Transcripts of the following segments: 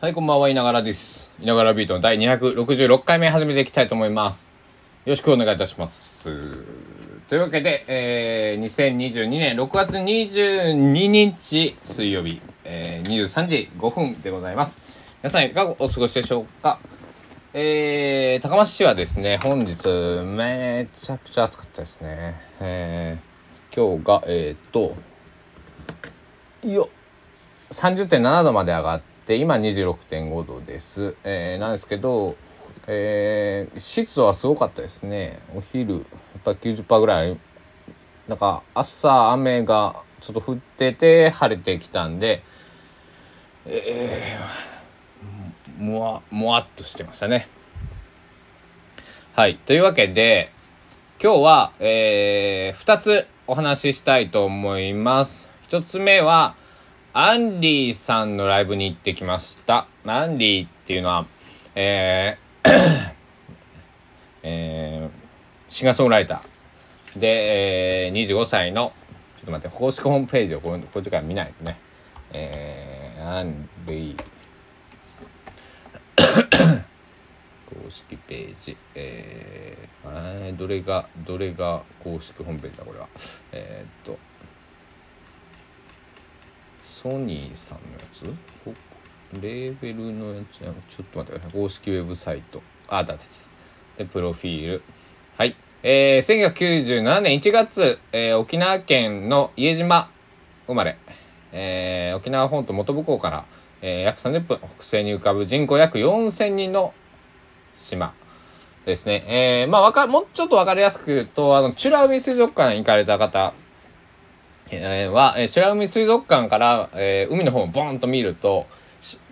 はい、こんばんは、いながらです。いながらビートの第266回目始めていきたいと思います。よろしくお願いいたします。というわけで、えー、2022年6月22日水曜日、えー、23時5分でございます。皆さんいかがお過ごしでしょうか？えー、高松市はですね、本日めちゃくちゃ暑かったですね。えー、今日が、えー、っと、よっ30.7度まで上がって今26.5度です、えーなんですけど、えー湿度はすごかったですね。お昼やっぱ90%ぐらいなんか朝雨がちょっと降ってて晴れてきたんでえー、もわもわっとしてましたね。はいというわけで今日は、えー、2つお話ししたいと思います。1つ目はアンリーさんのライブに行ってきました。アンリーっていうのは、えー えーシンガーソングライター。で、えー25歳の、ちょっと待って、公式ホームページをこうこういう時から見ないとね、えーアンリー、公式ページ、えーどれが、どれが公式ホームページだ、これは。えーっと、ソニーさんのやつ？ここ？レーベルのやつ？ちょっと待ってください。公式ウェブサイト。あだだだ。でプロフィール。はい。えー、1997年1月、えー沖縄県の家島。生まれ、えー沖縄本島本部港から、えー約30分。北西に浮かぶ人口約4000人の島。ですね。えーまあわかもうちょっと分かりやすく言うとあの美ら海水族館に行かれた方えは、えー、美ら海水族館から、えー海の方をボーンと見ると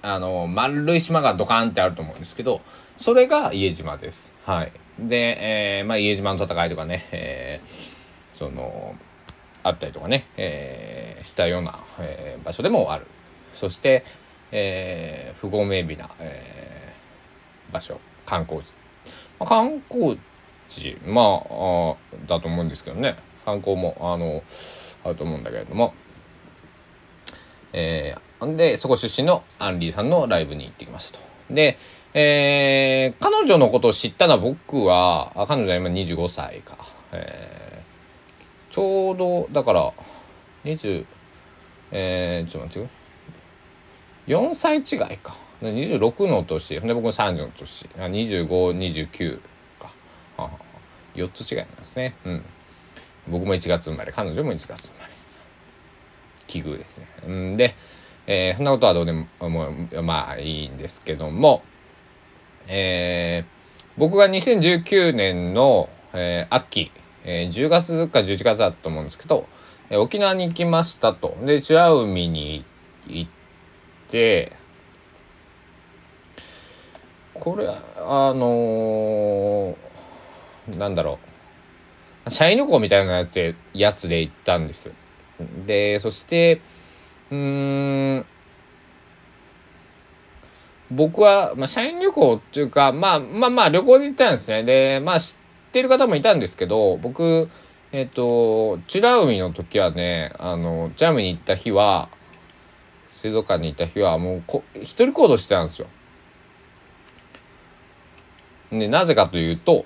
あの丸い島がドカンってあると思うんですけどそれが家島です。はい、で、えーまあ、家島の戦いとかね、えーそのあったりとかね、えーしたような、えー場所でもある。そして、えー不合名美な、えー場所。観光地、まあ、観光地。まああだと思うんですけどね。観光もあのあると思うんだけれども、えー、でそこ出身のアンリーさんのライブに行ってきましたと。で、えー彼女のことを知ったのは僕はあ彼女は今25歳か、えーちょうどだから20えー、ちょっと待ってよ。4歳違いか。26の年。で僕も30の年。2529か。はは4つ違いなんですね。うん。僕も1月生まれ彼女も1月生まれ。奇遇ですね。んで、えーそんなことはどうでもまあいいんですけどもえー僕が2019年の、えー秋、えー10月か11月だったと思うんですけど、えー沖縄に行きましたと。で美ら海に行ってこれあのーなんだろう。社員旅行みたいなやつでやつで行ったんです。でそしてうーん僕は、まあ、社員旅行っていうか、まあ、まあまあ旅行で行ったんですね。でまあ知ってる方もいたんですけど僕えっ、と美ら海の時はねあのジャムに行った日は水族館に行った日はもうこ一人行動してたんですよ。でなぜかというと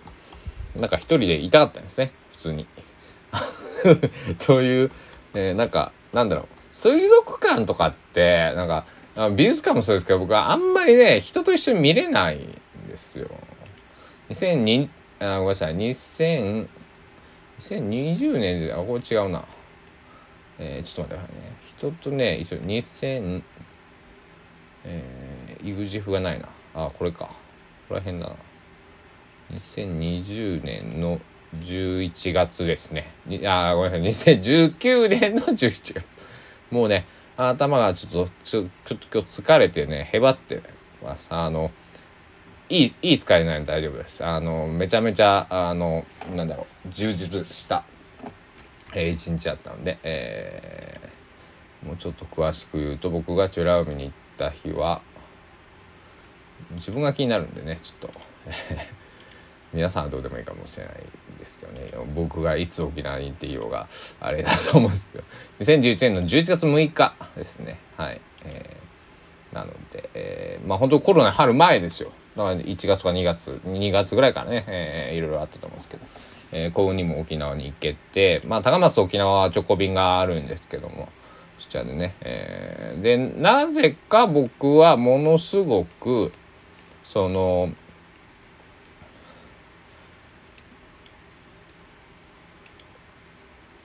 なんか一人でいたかったんですね通に。そういう、えーなんかなんだろう水族館とかってなんか美術館もそうですけど僕はあんまりね人と一緒に見れないんですよ。2002あごめんなさい2000 2020年であこれ違うな。えーちょっと待ってくださいね。人とね一緒に2000えー、イグジフがないな。あこれか。ここら辺だな。2020年の11月ですね。あごめんなさい。2019年の11月。もうね、頭がちょっと、ちょちょっと今日疲れてね、へばってます。あの、いい、いい疲れないので大丈夫です。あの、めちゃめちゃ、あの、なんだろう、充実した、えー一日だったので、えーもうちょっと詳しく言うと、僕が美ら海に行った日は、自分が気になるんでね、ちょっと、皆さんはどうでもいいかもしれないですけどね。僕がいつ沖縄に行っていようがあれだと思うんですけど。2011年の11月6日ですね。はい、えーなので、えー、まあ本当コロナ春前ですよ。だから1月か2月2月ぐらいからね、えー、いろいろあったと思うんですけど、えー、幸運にも沖縄に行けてまあ高松沖縄は直行便があるんですけども。そちらでね、えー、でなぜか僕はものすごくその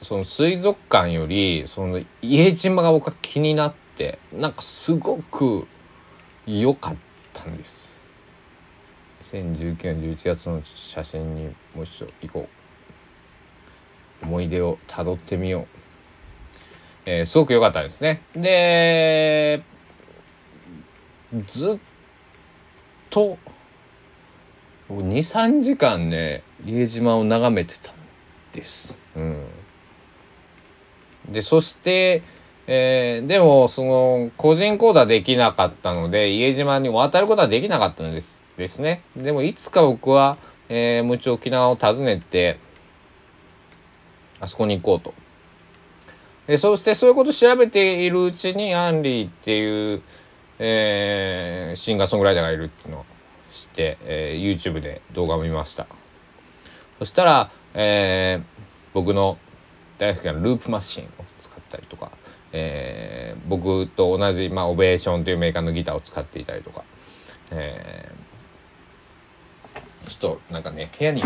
その水族館よりその家島が僕は気になってなんかすごく良かったんです。2019年11月の写真にもう一度行こう。思い出をたどってみよう、えー、すごく良かったですね。でずっと23時間ね家島を眺めてたんです。うん。でそして、えー、でもその個人行動できなかったので家島に渡ることはできなかったんですですね。でもいつか僕は、えー、もう一度沖縄を訪ねてあそこに行こうと。でそしてそういうことを調べているうちにアンリーっていう、えー、シンガーソングライターがいるっていうのを知って、えー、YouTube で動画を見ました。そしたら、えー、僕の大好きなループマシンを使ったりとか、えー、僕と同じ、まあ、オベーションというメーカーのギターを使っていたりとか、えー、ちょっとなんかね部屋に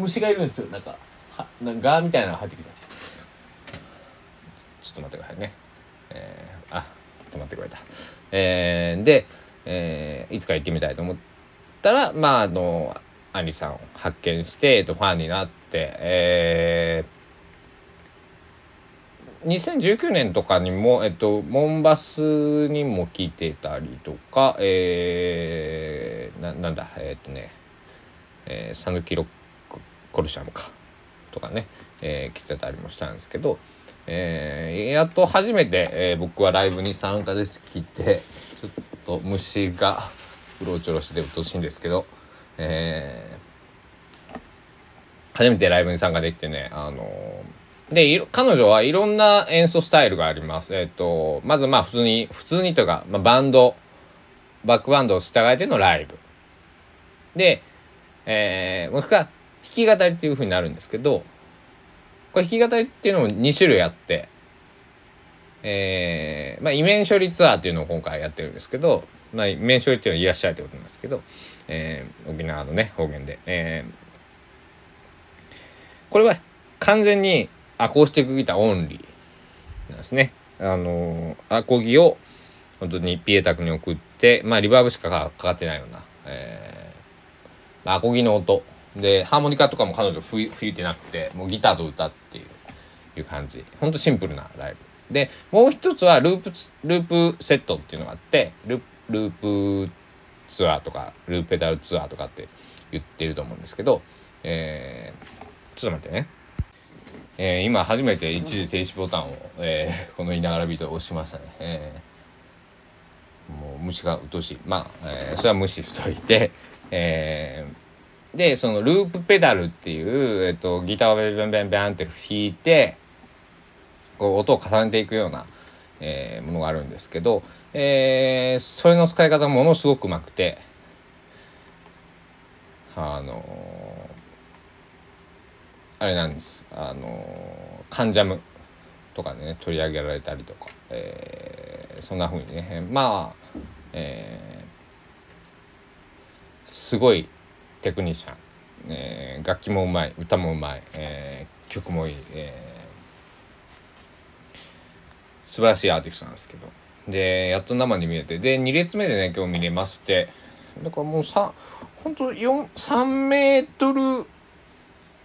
虫がいるんですよ。なんかはなんかガーみたいなのが入ってきちゃったちょっと待ってくださいね。えー、あ止まってくれた。えー、で、えー、いつか行ってみたいと思ったらまああのアンリさんを発見して、えっと、ファンになって、えー、2019年とかにも、えっと、モンバスにも来てたりとか、えー、ななんだえっとね、えー、サヌキロッコルシャムかとかね、えー、来てたりもしたんですけど、えー、やっと初めて、えー、僕はライブに参加できてちょっと虫がうろちょろしててうっとしいんですけど、えー、初めてライブに参加できてねあので、彼女はいろんな演奏スタイルがあります。えっ、と、まずまあ普通に、普通にというか、まあ、バンド、バックバンドを従えてのライブ。で、えー、もしくは弾き語りっていうふうになるんですけど、これ弾き語りっていうのも2種類あって、えー、まあ、イメン処理ツアーっていうのを今回やってるんですけど、まあ、イメン処理っていうのはいらっしゃいってことなんですけど、えー、沖縄のね、方言で。えー、これは完全にアコースティックギターオンリー。なんですね。あのアコギを本当にピエタクに送ってまあリバーブしかかかってないような、えー、アコギの音。でハーモニカとかも彼女吹吹いてなくてもうギターと歌っていういう感じ。ほんとシンプルなライブ。でもう一つはループループセットっていうのがあってルループツアーとかループペダルツアーとかって言ってると思うんですけど、えー、ちょっと待ってね。えー、今初めて一時停止ボタンを、えー、このいながらビート押しましたね、えー、もう虫がうとしい。まあ、えー、それは無視しといて、えー、でそのループペダルっていう、えーと、ギターをベンベンベンって弾いてこう音を重ねていくような、えー、ものがあるんですけど、えー、それの使い方ものすごくうまくてあのーあれなんです。あのカンジャムとかね取り上げられたりとか、えー、そんな風にね。まあ、えー、すごいテクニシャン、えー、楽器もうまい歌もうまい、えー、曲もいい、えー、素晴らしいアーティストなんですけど。でやっと生に見えて。で2列目でね今日見れまして。だからもうさ本当3メートル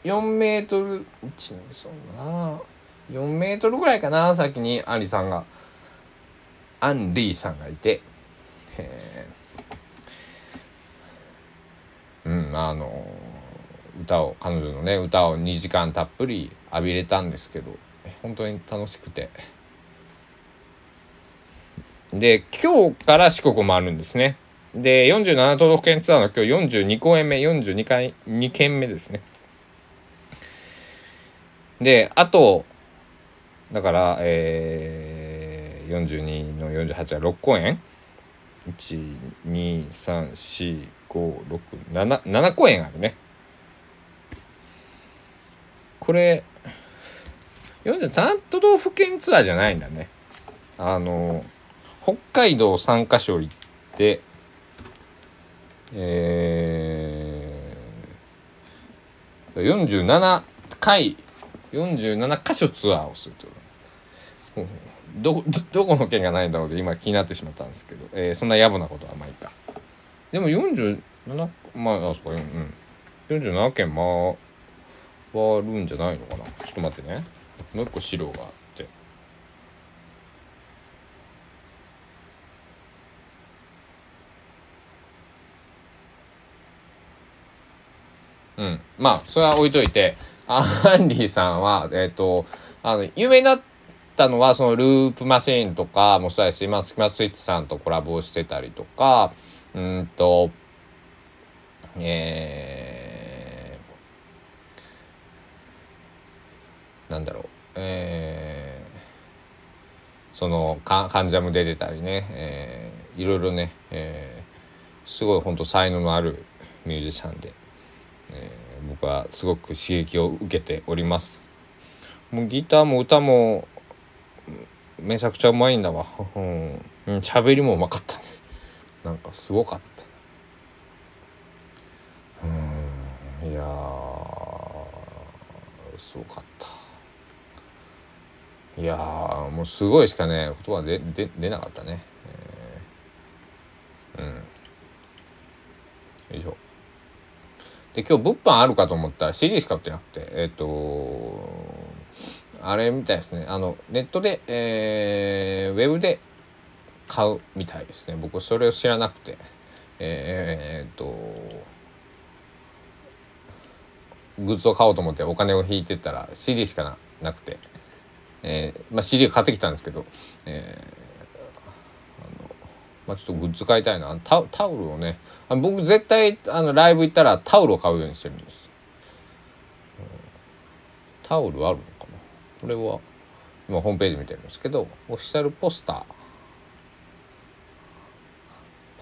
4メートル1そうな。4メートルぐらいかな先にアンリさんがアンリーさんがいて。うんあの歌を彼女のね歌を2時間たっぷり浴びれたんですけど本当に楽しくて。で今日から四国もあるんですね。で47都道府県ツアーの今日42公演目42回2件目ですね。であとだから、えー、42の48は6公演。1234567公演あるね。これ47都道府県ツアーじゃないんだね。あの北海道3カ所行ってえー、47回47箇所ツアーをするというどどこの県がないんだろうって今気になってしまったんですけど、えー、そんな野暮なことはまあいいか。でも47まああそこうん47県回るんじゃないのかな。ちょっと待ってね。もう一個資料があって。うん。まあそれは置いといて。アンディさんはえっ、ー、とあの有名になったのはそのループマシーンとかもそうですし今スキマスイッチさんとコラボしてたりとかうんとえー、なんだろうえー、そのカンジャムで出たりね、えー、いろいろね、えー、すごい本当才能のあるミュージシャンで、えー、僕はすごく刺激を受けております。もうギターも歌もめちゃくちゃうまいんだわ。うん。喋りもうまかったね。なんかすごかった。うん。いやすごかった。いやもうすごいしかね言葉でで出なかったね、えー、うんよいしょで今日物販あるかと思ったら CD しか売ってなくてえっ、ー、とあれみたいですね。あのネットで、えー、ウェブで買うみたいですね。僕それを知らなくて。えー、っとグッズを買おうと思ってお金を引いてたら CD しかなくてえー、まあ、CD 買ってきたんですけど、えー、まあ、ちょっとグッズ買いたいな。タタオルをね。あ僕絶対あのライブ行ったらタオルを買うようにしてるんです、タオルあるのかな？これは今ホームページ見てるんですけどオフィシャルポスター。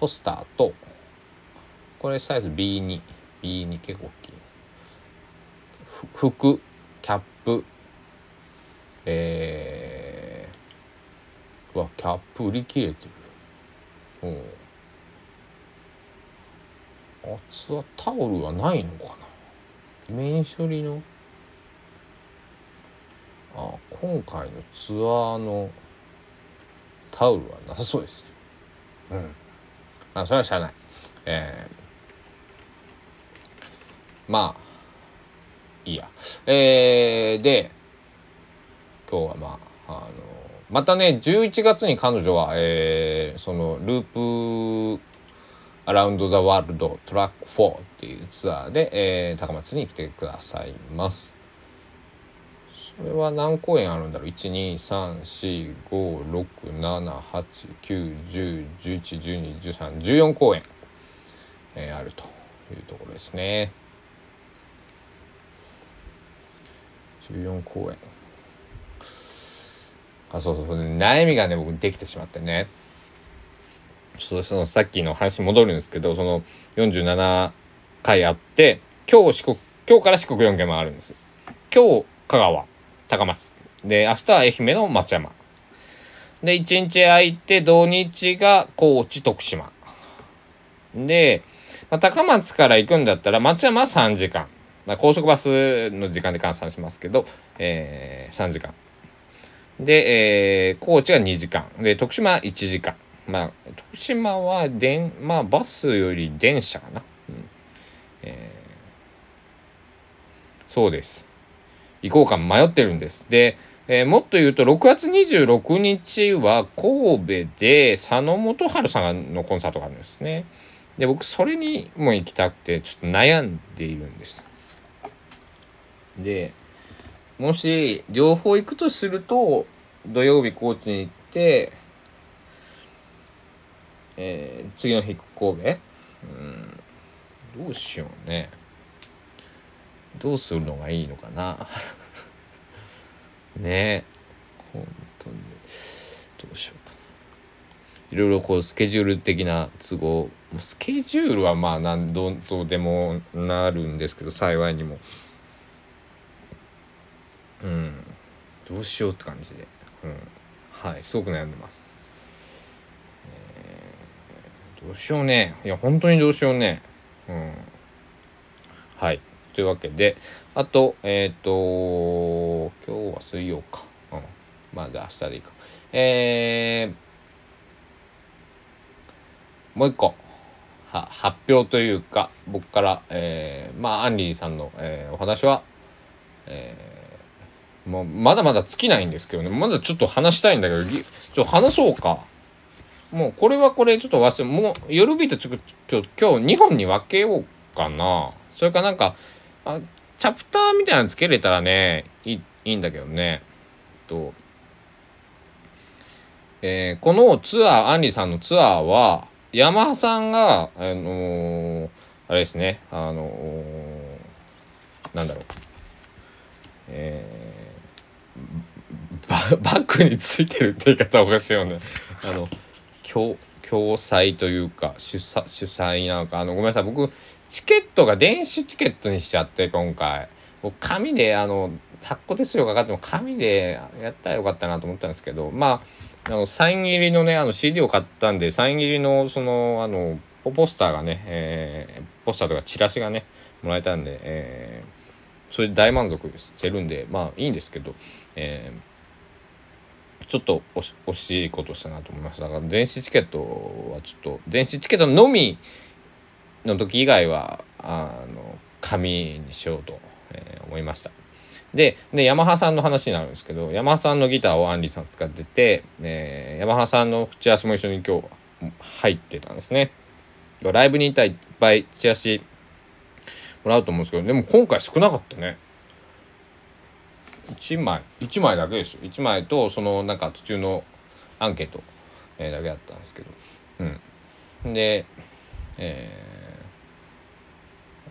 ポスターとこれサイズ B2B2 B2 結構大きい。服キャップ。えー、わキャップ売り切れてる。おあつはタオルはないのかな？面処理の？あ今回のツアーのタオルはなさそうですねうん。まあそれはしゃあない。えー、まあいいや。えー、で今日はまああのまたね11月に彼女は、えー、そのループアラウンド・ザ・ワールドトラック4っていうツアーで、えー、高松に来てくださいます。それは何公演あるんだろう ?1234567891011121314 公演、えー、あるというところですね。14公演。あそうそう悩みがね僕できてしまってねちょっとそのさっきの話戻るんですけどその47回あって今日四国今日から四国4県もあるんです今日香川高松。で明日は愛媛の松山。で1日空いて土日が高知徳島。で、まあ、高松から行くんだったら松山は3時間、まあ、高速バスの時間で換算しますけど、えー、3時間。で、えー、高知が2時間。で、徳島は1時間。まあ、徳島は電、まあ、バスより電車かな。うんえー、そうです。行こうか迷ってるんです。で、えー、もっと言うと、6月26日は神戸で佐野元春さんのコンサートがあるんですね。で、僕、それにも行きたくて、ちょっと悩んでいるんです。で、もし両方行くとすると土曜日高知に行って、えー、次の日神戸？うん。どうしようね。どうするのがいいのかな？ね。え本当に。どうしようかな。いろいろこうスケジュール的な都合。スケジュールはまあ何度とでもなるんですけど幸いにも。うん。どうしようって感じで、うん、はい。すごく悩んでます、どうしようね。いや本当にどうしようね。うん。はい。というわけであとえっ、ー、と今日は水曜か。うん。まあじゃあ明日でいいか。えー、もう一個。は発表というか僕から、えー、まあアンリーさんの、えー、お話は、えー、もうまだまだ尽きないんですけどね。まだちょっと話したいんだけどちょっと話そうか。もうこれはこれちょっと忘れもう夜ビートちょっと今日2本に分けようかな。それかなんかあチャプターみたいなのつけれたらねいいいいんだけどね。とえー、このツアーアンリさんのツアーはヤマハさんがあのー、あれですねあのー、なんだろう。えー、バックについてるって言い方おかしいよね。あの共共催というか主催主催なのか。あのごめんなさい。僕チケットが電子チケットにしちゃって今回。僕紙であの発行手数料かかっても紙でやったらよかったなと思ったんですけど。まああのサイン入りのねあの CD を買ったんでサイン入りのそのあのポスターがね、えー、ポスターとかチラシがねもらえたんで、えー、それで大満足してるんでまあいいんですけど、えー、ちょっと惜しいことしたなと思いましただから電子チケットはちょっと電子チケットのみの時以外はあの紙にしようと、えー、思いました。ででヤマハさんの話になるんですけどヤマハさんのギターをアンリさん使ってて、えー、ヤマハさんのチラシも一緒に今日入ってたんですね。ライブにいたいっぱいチラシもらうと思うんですけどでも今回少なかったね。1枚1枚だけですよ。1枚とそのなんか途中のアンケート、えー、だけだったんですけど。うん。でえー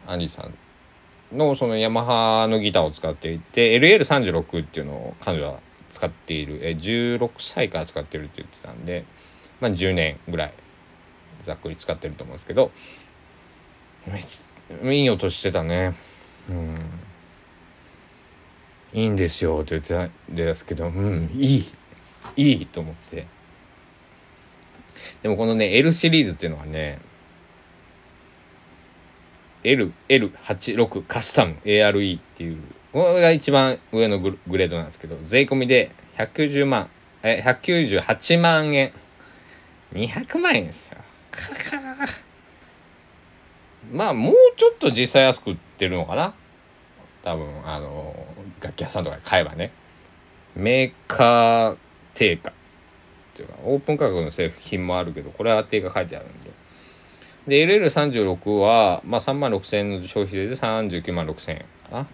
アンリさんのそのヤマハのギターを使っていて LL36 っていうのを彼女は使っている。え16歳から使ってるって言ってたんで、まあ、10年ぐらいざっくり使ってると思うんですけど。いい音してたね。うん。いいんですよって言ってたんですけどうんいいいいと思ってでもこのね L シリーズっていうのはね L、L86 カスタム ARE っていう、これが一番上のグレードなんですけど、税込みで190万、え、198万円。200万円ですよ。まあ、もうちょっと実際安く売ってるのかな多分、あの、楽器屋さんとかで買えばね。メーカー定価っていうか、オープン価格の製品もあるけど、これは定価書いてあるんで。で、LL36 は、まあ、3万6000円の消費税で39万6000円かな。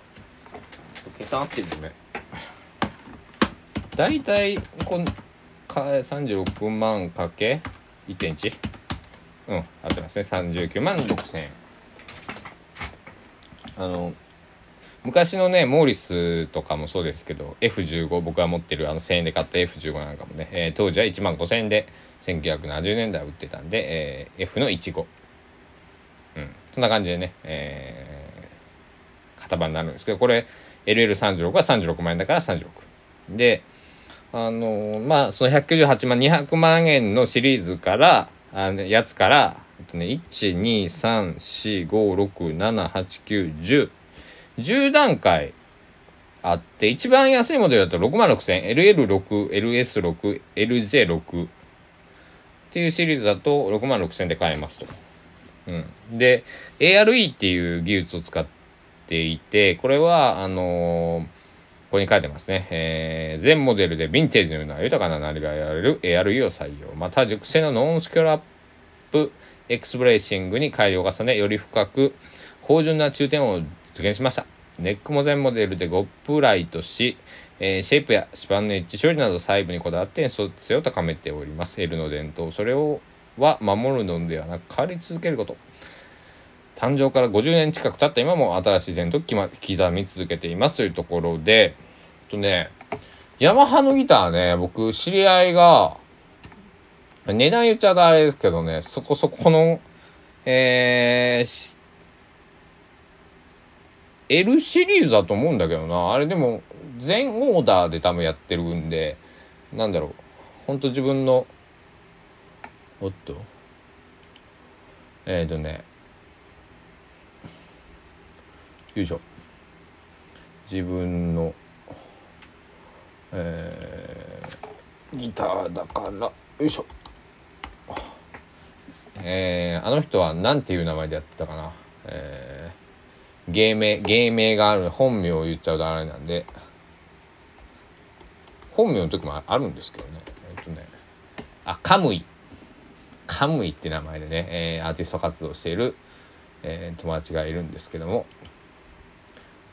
計算合ってるよね。大体、この、か36万かけ 1.1? うん、合ってますね。39万6000円。あの、昔のね、モーリスとかもそうですけど、F15、僕が持ってるあの1000円で買った F15 なんかもね、えー、当時は1万5000円で1970年代売ってたんで、えー、F の15。うん、そんな感じでね、えー、型番になるんですけどこれ LL36 は36万円だから36であのー、まあその198万200万円のシリーズからあのやつからえっとね12345678910 10段階あって一番安いモデルだと6万6000 LL6、LS6、LJ6 っていうシリーズだと6万6000で買えますと。うん、で ARE っていう技術を使っていてこれはあのー、ここに書いてますね、えー、全モデルでヴィンテージのような豊かななりが得られる ARE を採用。また熟成のノンスキュラップX ブレーシングに改良を重ねより深く芳醇な中低音を実現しました。ネックも全モデルで5プライとし、えー、シェイプや指板のエッジ処理など細部にこだわって演奏性を高めております。L の伝統それをは守るのではなく変わり続けること。誕生から50年近く経った今も新しい伝統を刻み続けています。というところでとねヤマハのギターね僕知り合いが値段言っちゃうとあれですけどねそこそこのえー、L シリーズだと思うんだけどな。あれでも全オーダーで多分やってるんでなんだろう。ほんと自分のおっと。えっ、ー、とね。よいしょ。自分のえー、ギターだから。よいしょ。えー、あの人は何ていう名前でやってたかな。えー、芸名芸名がある本名を言っちゃうとあれなんで。本名の時もあるんですけどね。えっとね。あカムイ。カムイって名前でね、えー、アーティスト活動している、えー、友達がいるんですけども。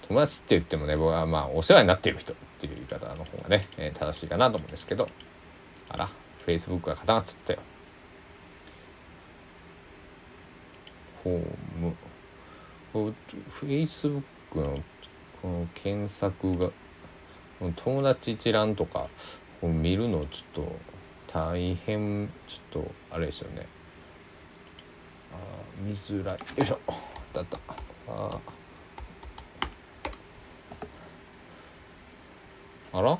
友達って言ってもね僕はまあお世話になっている人っていう言い方の方がね、えー、正しいかなと思うんですけど。あら Facebook が固まっちゃったよ。ホーム。Facebook のこの検索が友達一覧とかこう見るのちょっと大変ちょっとあれですよね。あ見づらい。よいしょ。だった。ああら？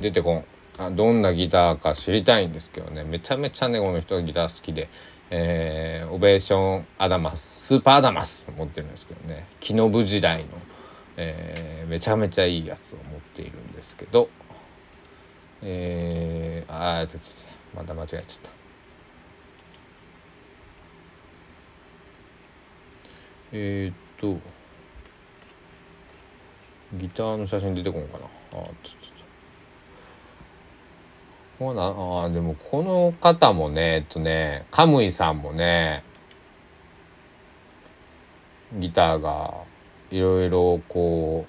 出てこん。あどんなギターか知りたいんですけどね。めちゃめちゃねこの人はギター好きで、えー、オベーションアダマススーパーアダマス持ってるんですけどね。木の部時代の、えー、めちゃめちゃいいやつを持っているんですけど。えー、あーちょっとまた間違えちゃった。え、っとギターの写真出てこんかな。あちょっとほなあでもこの方もねえっとねカムイさんもねギターがいろいろこ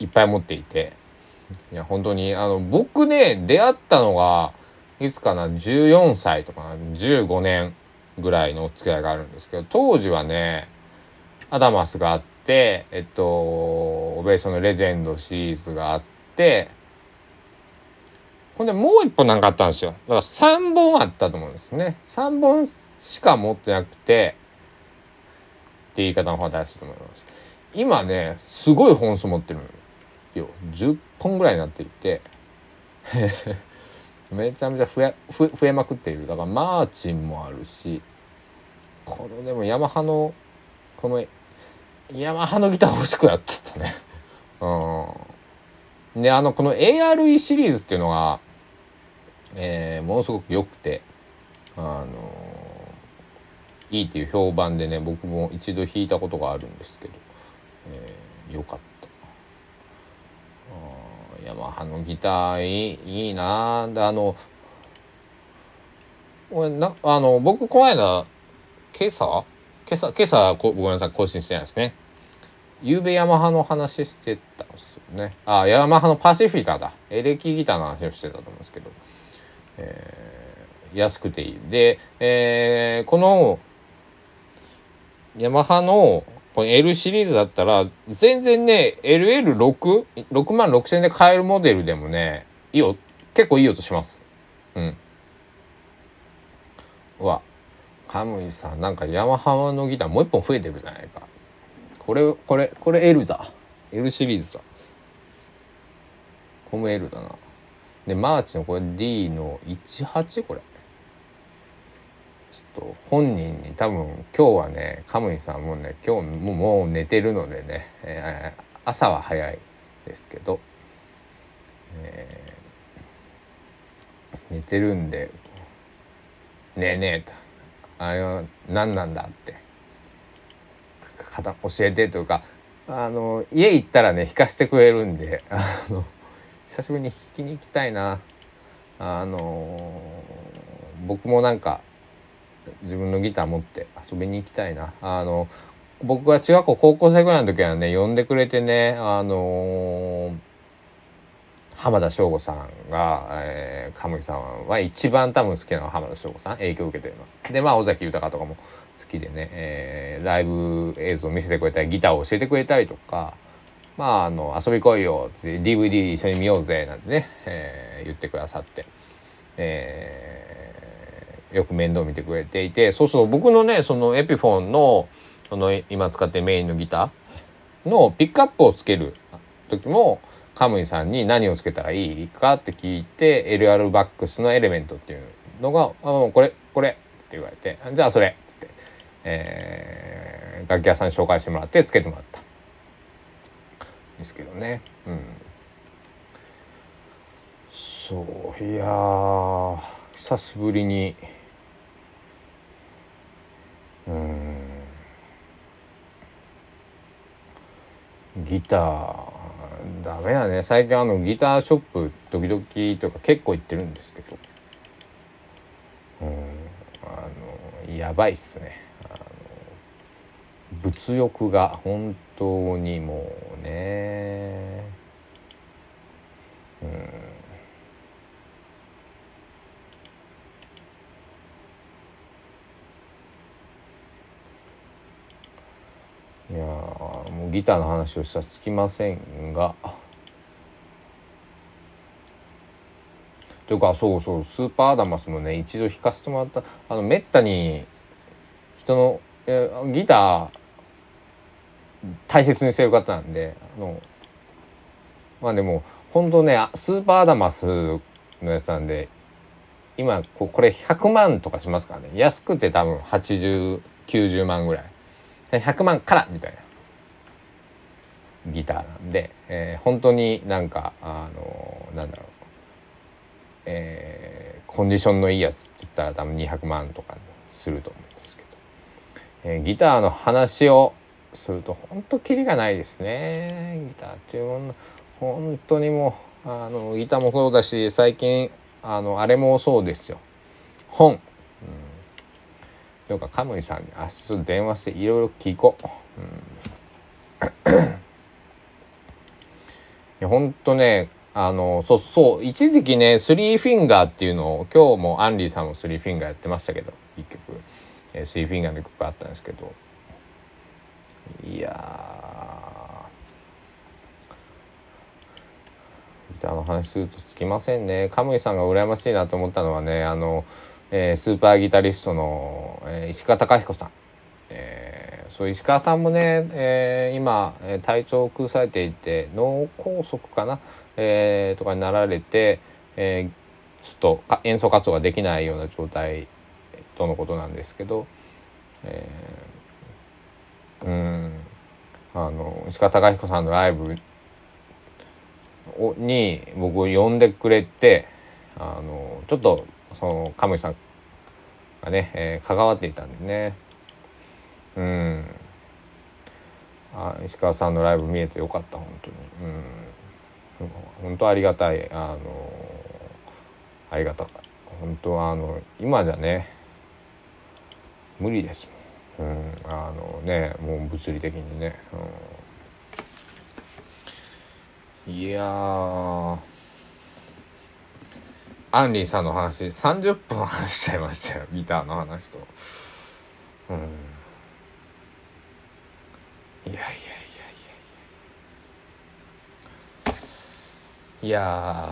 ういっぱい持っていていや本当にあの僕ね出会ったのがいつかな14歳とかな15年ぐらいのお付き合いがあるんですけど当時はねアダマスがあってえっとオベーションのレジェンドシリーズがあってほんでもう一本なんかあったんですよ。だから3本あったと思うんですね。3本しか持ってなくて、って言い方の方が正しいと思います。今ね、すごい本数持ってるよ。10本ぐらいになっていて、めちゃめちゃ増え増えまくっている。だからマーチンもあるし、このでもヤマハの、このヤマハのギター欲しくなっちゃったね。うん。で、あの、この ARE シリーズっていうのが、えー、ものすごく良くて、あのー、いいっていう評判でね、僕も一度弾いたことがあるんですけど、えー、よかったあ。ヤマハのギターいいいいなで、あの、俺な、あの、僕、この間、今朝？今朝、今朝、ごめんなさい、更新してないですね。ゆうべヤマハの話してたんですよね。あ、ヤマハのパシフィカだ。エレキギターの話をしてたと思うんですけど、えー、安くていい。で、えー、この、ヤマハのこの L シリーズだったら、全然ね、LL6、6万6千で買えるモデルでもね、いいよ、結構いい音します。うん。うわ、カムイさん、なんかヤマハのギターもう一本増えてるじゃないか。これ、これ、これ L だ。L シリーズだ。これも L だな。で、マーチのこれ D の18これ。ちょっと本人に多分今日はね、カムイさんもね、今日ももう寝てるのでね、えー、朝は早いですけど、えー、寝てるんで、ねえねえと、あれは何なんだって教えてというかあの家行ったらね弾かしてくれるんであの久しぶりに弾きに行きたいなあの僕もなんか自分のギター持って遊びに行きたいなあの僕が中学校高校生ぐらいの時はね呼んでくれてねあの浜田省吾さんが、えー、カムイさんは一番多分好きなのは浜田省吾さん影響を受けてるの。でまあ尾崎豊とかも好きでね、えー、ライブ映像を見せてくれたりギターを教えてくれたりとかまああの遊び来いよ DVD 一緒に見ようぜなんてね、えー、言ってくださって、えー、よく面倒見てくれていて。そうそう僕のねそのエピフォンのその今使ってるメインのギターのピックアップをつける時もカムイさんに何をつけたらいいかって聞いて LR バックスのエレメントっていうのが「あこれこれ」って言われて「じゃあそれ」っつって、えー、楽器屋さんに紹介してもらってつけてもらった。ですけどね。うん。そういや久しぶりにうん。ギターダメだね。最近あのギターショップ時々とか結構行ってるんですけど。うん。あのやばいっすね。物欲が本当にもうねうん。いやもうギターの話をしたらつきませんが。というかそうそうスーパーアダマスもね一度弾かせてもらった。あのめったに人のえギター大切にしてる方なんであのまあでも本当ねスーパーアダマスのやつなんで今これ100万とかしますからね。安くて多分8090万ぐらい。100万からみたいな。ギターなんで、えー、本当になんかあのなんだろう、えー、コンディションのいいやつって言ったら多分200万とかすると思うんですけど、えー、ギターの話をすると本当キリがないですね。ギターっていうもの本当にもうあのギターもそうだし最近あのあれもそうですよ。本。どうかカムイさんに明日電話していろいろ聞こう。うん、いやほんとねあのそうそう一時期ねスリーフィンガーっていうのを今日もアンリーさんもスリーフィンガーやってましたけど一曲、えー、スリーフィンガーの曲があったんですけどいやギターの話するとつきませんね。カムイさんが羨ましいなと思ったのはねあのえー、スーパーギタリストの、えー、石川貴彦さん、えー、そう石川さんもね、えー、今体調を崩されていて脳梗塞かな、えー、とかになられて、えー、ちょっと演奏活動ができないような状態とのことなんですけど、えー、うん。あの石川貴彦さんのライブに僕を呼んでくれてあのちょっとそのカムイさんがね、えー、関わっていたんでね。うん。あ石川さんのライブ見えてよかった本当に。うん。本当ありがたいあのありがたか本当あの今じゃね無理ですもん、うん、あのねもう物理的にね、うん、いやアンリーさんの話30分話しちゃいましたよ。ギターの話と。うん。いやいやいやいやいや。いや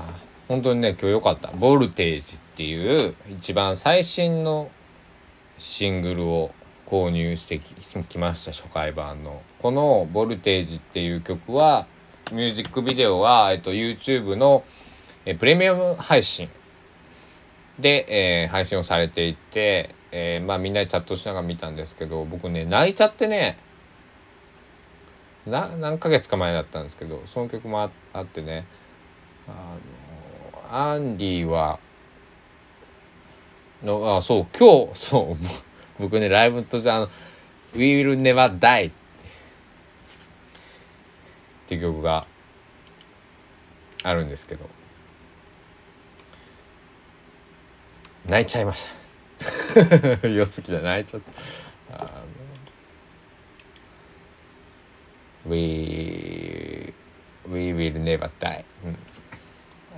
本当にね今日良かった「ボルテージ」っていう一番最新のシングルを購入してきました初回版の。この「ボルテージ」っていう曲はミュージックビデオは、えっと、YouTube のえプレミアム配信で、えー、配信をされていて、えー、まあみんなでチャットしながら見たんですけど僕ね泣いちゃってねな何ヶ月か前だったんですけどその曲もあってねあのアンディはのあそう今日そう僕ねライブとじゃあの「We Will Never Die」っていう曲があるんですけど泣いちゃいました。良すぎて泣いちゃった。あ We We will never die、うん。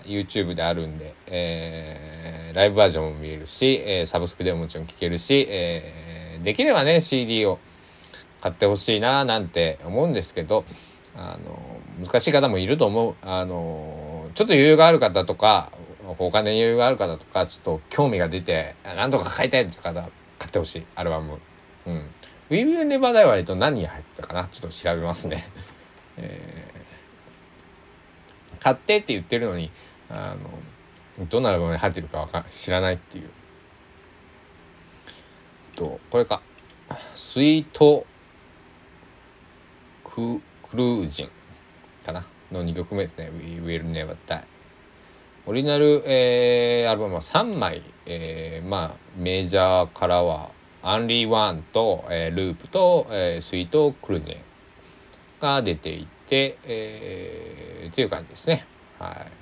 YouTube であるんで、えー、ライブバージョンも見えるし、えー、サブスクでももちろん聴けるし、えー、できればね CD を買ってほしいななんて思うんですけどあの難しい方もいると思う。あのちょっと余裕がある方とか、お金に余裕がある方とか、ちょっと興味が出て、なんとか買いたいって方、買ってほしい、アルバム。うん。ウィービルネバーダイはえっと何が入ってたかな？ちょっと調べますね。えー、買ってって言ってるのに、あの、どんなアルバムに入ってるかか知らないっていう。と、これか。スイートククルージンかな？の2曲目ですね。We Will Never Die。オリジナル、えー、アルバムは3枚、えー、まあメジャーからはアンリーワンと、えー、ループと、えー、スイートクルージンが出ていて、えー、っていう感じですね。はい。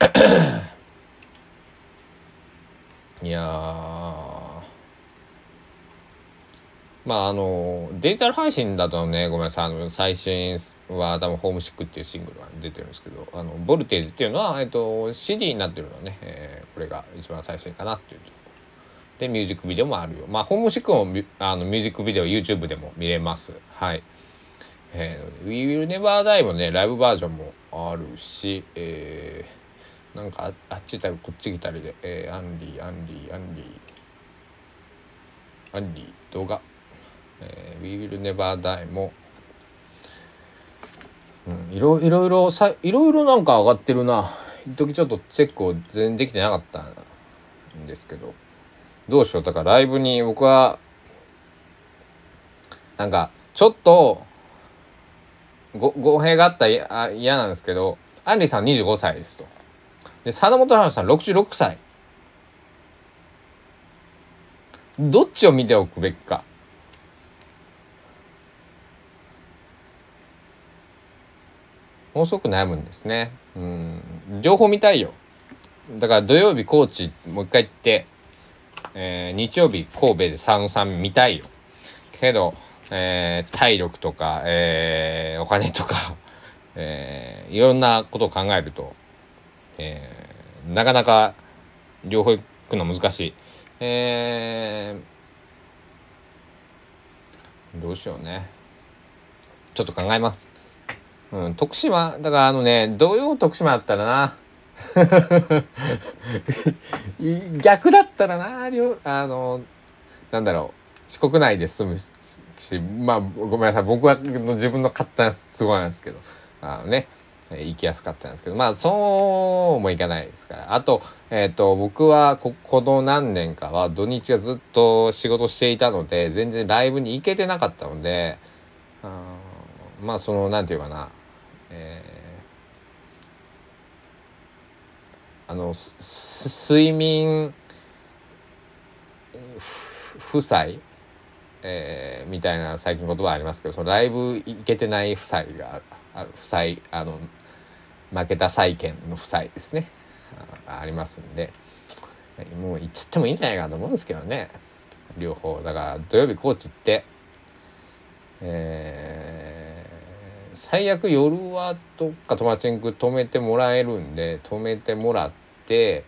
いやまああのデジタル配信だとねごめんなさい。あの最新は多分「ホームシック」っていうシングルが出てるんですけどあのボルテージっていうのは、えっと、CD になってるのはね、えー、これが一番最新かなっていうと。でミュージックビデオもあるよ。まあホームシックもあのミュージックビデオ YouTube でも見れます。はい。えー、We Will Never Die もねライブバージョンもあるしえー、なんかあっち行ったりこっち来たりで、えー、 Anly Anly Anly。アンリー動画。えー、We Will Never Die も、うん、いろいろいろさいろいろなんか上がってるな。一時ちょっとチェックを全然できてなかったんですけど。どうしよう。だからライブに僕はなんかちょっとご語弊があったら嫌なんですけど。アンリーさん25歳ですと。で佐野元春さん66歳どっちを見ておくべきかものすごく悩むんですね。うん。情報見たいよ。だから土曜日高知もう一回行って、えー、日曜日神戸で佐野さん見たいよ。けど、えー、体力とか、えー、お金とか、えー、いろんなことを考えると、えー、なかなか両方行くの難しい。えー、どうしようね。ちょっと考えます。うん、徳島、だからあのね、土曜徳島だったらな。逆だったらな、両あの、なんだろう、四国内で住むし、まあ、ごめんなさい、僕は自分の勝手な都合なんですけど、あのね、行きやすかったんですけど、まあ、そうもいかないですから。あと、えっ、ー、と、僕はこ、この何年かは土日がずっと仕事していたので、全然ライブに行けてなかったので、あまあ、その、なんていうかな、えー、あの睡眠負債、えー、みたいな最近言葉ありますけどそのライブ行けてない負債がある負債あの負けた債権の負債ですね。ありますんで。もう行っちゃってもいいんじゃないかと思うんですけどね。両方。だから土曜日高知行ってえー最悪夜はどっか友達に止めてもらえるんで止めてもらって、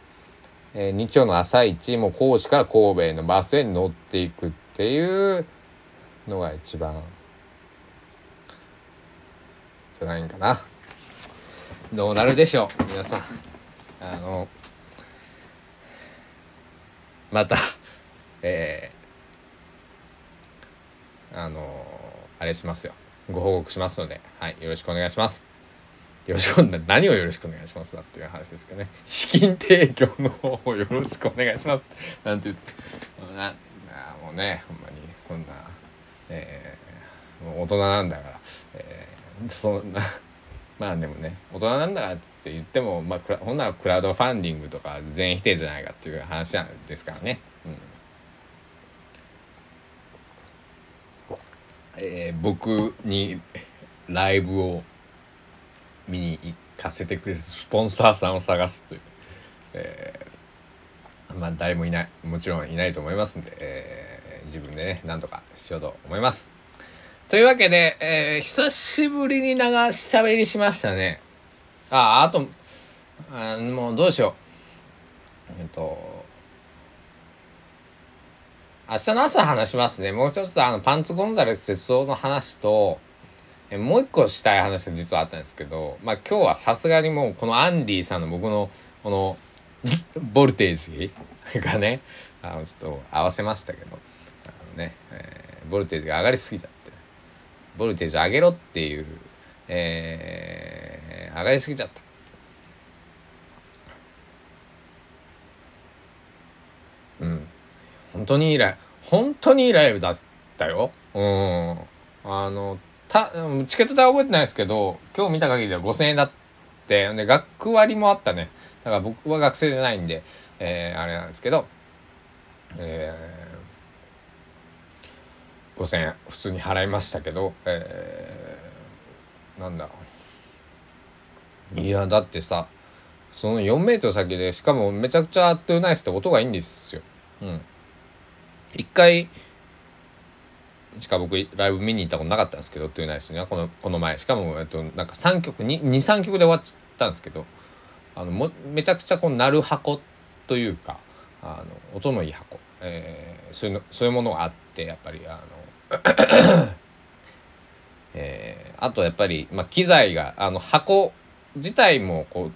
えー、日曜の朝一もう高知から神戸のバスへ乗っていくっていうのが一番じゃないんかな。どうなるでしょう？皆さんあのまたえー、あのあれしますよご報告しますので、はい、よろしくお願いします。よろしく、何をよろしくお願いしますだっていう話ですけどね。資金提供の方をよろしくお願いします。なんて言って、な、もうね、ほんまに、そんな、えー、もう大人なんだから、えー、そんな、まあでもね、大人なんだからって言っても、まあ、ほんならクラウドファンディングとか全否定じゃないかっていう話なんですからね。うんえー、僕にライブを見に行かせてくれるスポンサーさんを探すという、えー、まあ誰もいないもちろんいないと思いますんで、えー、自分でねなんとかしようと思います。というわけで、えー、久しぶりに長しゃべりしましたね。あ、あと、あもうどうしよう。えっと、明日の朝話しますね。もう一つ、あの、パンツゴンザレス哲夫の話と、えもう一個したい話が実はあったんですけど、まあ今日はさすがにもうこのアンディさんの僕のこのボルテージがね、あのちょっと合わせましたけど、あのね、えーボルテージが上がりすぎちゃって、ボルテージ上げろっていう、えー上がりすぎちゃった。うん。本当にいいライブ、本当にいいライブだったよ。うん。あの、た、チケット代は覚えてないですけど、今日見た限りでは5000円だって、で、学割もあったね。だから僕は学生じゃないんで、えーあれなんですけど、えー5000円普通に払いましたけど、えーなんだいやだってさその4メートル先でしかもめちゃくちゃトゥーナイスって音がいいんですよ。うん。一回しか僕ライブ見に行ったことなかったんですけどトゥーナイスにはこのこの前しかも、えっと、なんか3曲23曲で終わっちゃったんですけどあのもめちゃくちゃこう鳴る箱というかあの音のいい箱、えーそういうのそういうものがあってやっぱりあの えーあとやっぱり、まあ、機材があの箱自体もこ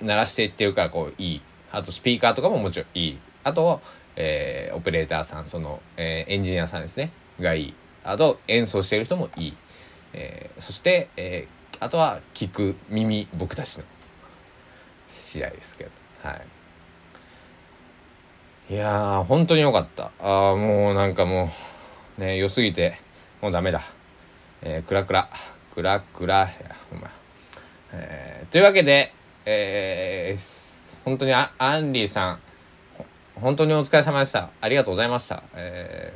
う鳴らしていってるからこういい。あとスピーカーとかももちろんいい。あと、えーオペレーターさんその、えーエンジニアさんですね。がいい。あと演奏してる人もいい、えーそして、えーあとは聞く耳僕たちの次第ですけど。はい。いやー本当に良かった。あーもうなんかもうね良すぎてもうダメだ。えー、クラクラ。クラクラ、えーというわけで、えー本当にあアンリーさん。本当にお疲れ様でした。ありがとうございました、え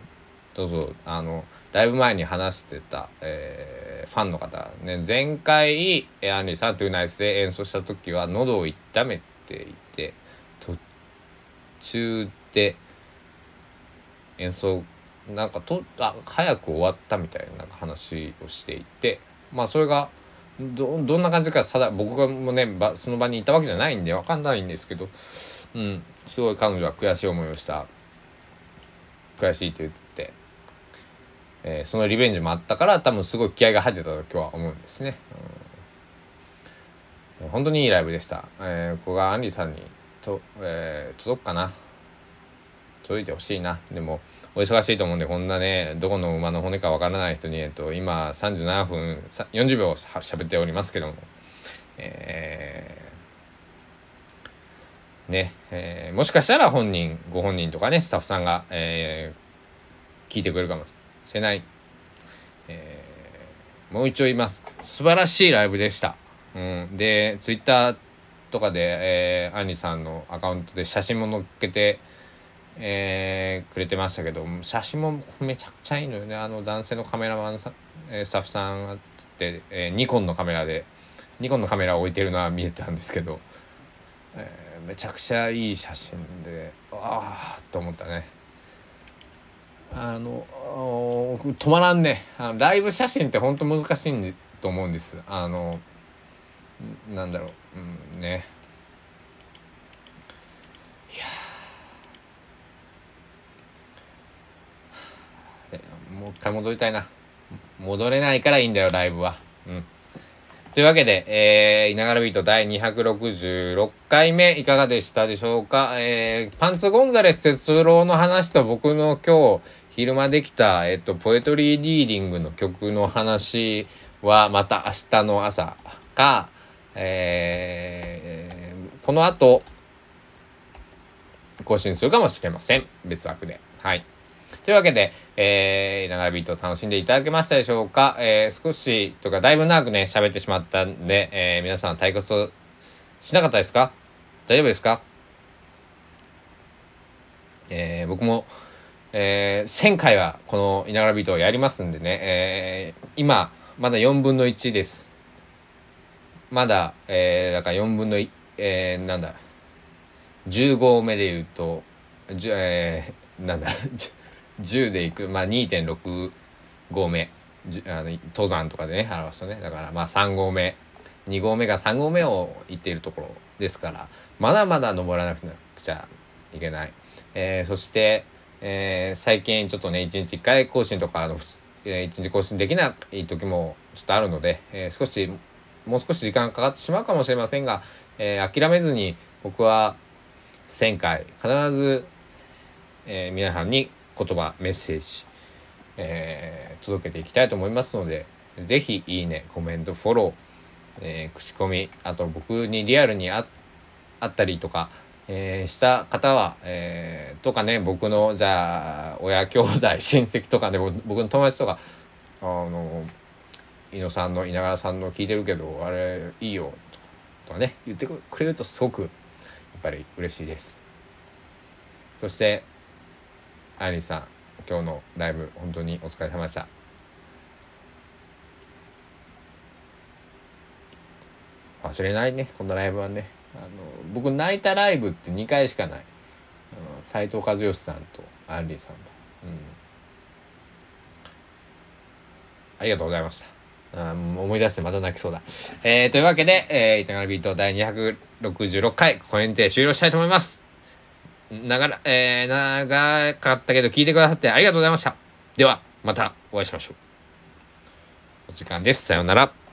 ーどうぞあのライブ前に話してた、えーファンの方ね。前回えーアンリーさんというナイスで演奏した時は喉を痛めていて途中で演奏なんかとあ早く終わったみたいな話をしていてまあそれがどどんな感じか僕がもねその場にいたわけじゃないんで分かんないんですけど、うん、すごい彼女は悔しい思いをした悔しいと言ってて、えーそのリベンジもあったから多分すごい気合が入ってたと今日は思うんですね。うん、本当にいいライブでした。えーここがアンリさんにと、えー届くかな届いてほしいなでもお忙しいと思うんでこんなねどこの馬の骨かわからない人に、えっと、今37分40秒しゃ喋っておりますけども。えーね、えーもしかしたら本人ご本人とかねスタッフさんが、えー聞いてくれるかもしれない、えーもう一応言います。素晴らしいライブでした、うん、でツイッターとかで、えー、アンリさんのアカウントで写真も載っけてえーくれてましたけど写真もめちゃくちゃいいのよね。あの男性のカメラマンさ、えースタッフさんって、えーニコンのカメラでニコンのカメラを置いてるのは見えたんですけど、えーめちゃくちゃいい写真でああと思ったね。あの止まらんね。あのライブ写真って本当難しいと思うんです。あのなんだろう、うん、ねえもう一回戻りたいな。戻れないからいいんだよライブは。うん。というわけで、えー、いながらビート第266回目いかがでしたでしょうか、えー、パンツゴンザレス哲郎の話と僕の今日昼間できた、えっと、ポエトリーリーディングの曲の話はまた明日の朝か、えー、この後更新するかもしれません。別枠で。はい。というわけで、えー、ながらビートを楽しんでいただけましたでしょうか、えー、少しとかだいぶ長くね喋ってしまったんで、えー、皆さん退屈をしなかったですか？大丈夫ですか？えー、僕も、えー、1000回はこのいながらビートをやりますんでね、えー、今まだ4分の1です。まだ、えー、だから4分の1、えー、なんだ10号目で言うと、じゅえー、なんだ10でいく、まあ、2.6合目あの登山とかでね表すとね。だからまあ3合目。2合目が3合目を行っているところですからまだまだ登らなくちゃいけない、えーそして、えー最近ちょっとね1日1回更新とかあの、えー、1日更新できない時もちょっとあるので、えー、少しもう少し時間かかってしまうかもしれませんが、えー、諦めずに僕は1000回必ず、えー、皆さんに言葉メッセージ、えー、届けていきたいと思いますので是非いいねコメントフォロー、えー、口コミあと僕にリアルに会ったりとか、えー、した方は、え、とかね僕のじゃあ親兄弟親戚とかね僕の友達とかあの伊野さんの稲川さんの聞いてるけどあれいいよとかね言ってくれるとすごくやっぱり嬉しいです。そしてありさん今日のライブ本当にお疲れ様でした。忘れないねこのライブはね。あの僕泣いたライブって2回しかない。斎、藤和義さんとアンリーさんだ、うん、ありがとうございました。思い出してまた泣きそうだ。えー、というわけで、えー、板柄ビート第266回、これにて終了したいと思います。長ら、えー、長かったけど聞いてくださってありがとうございました。では、またお会いしましょう。お時間です。さようなら。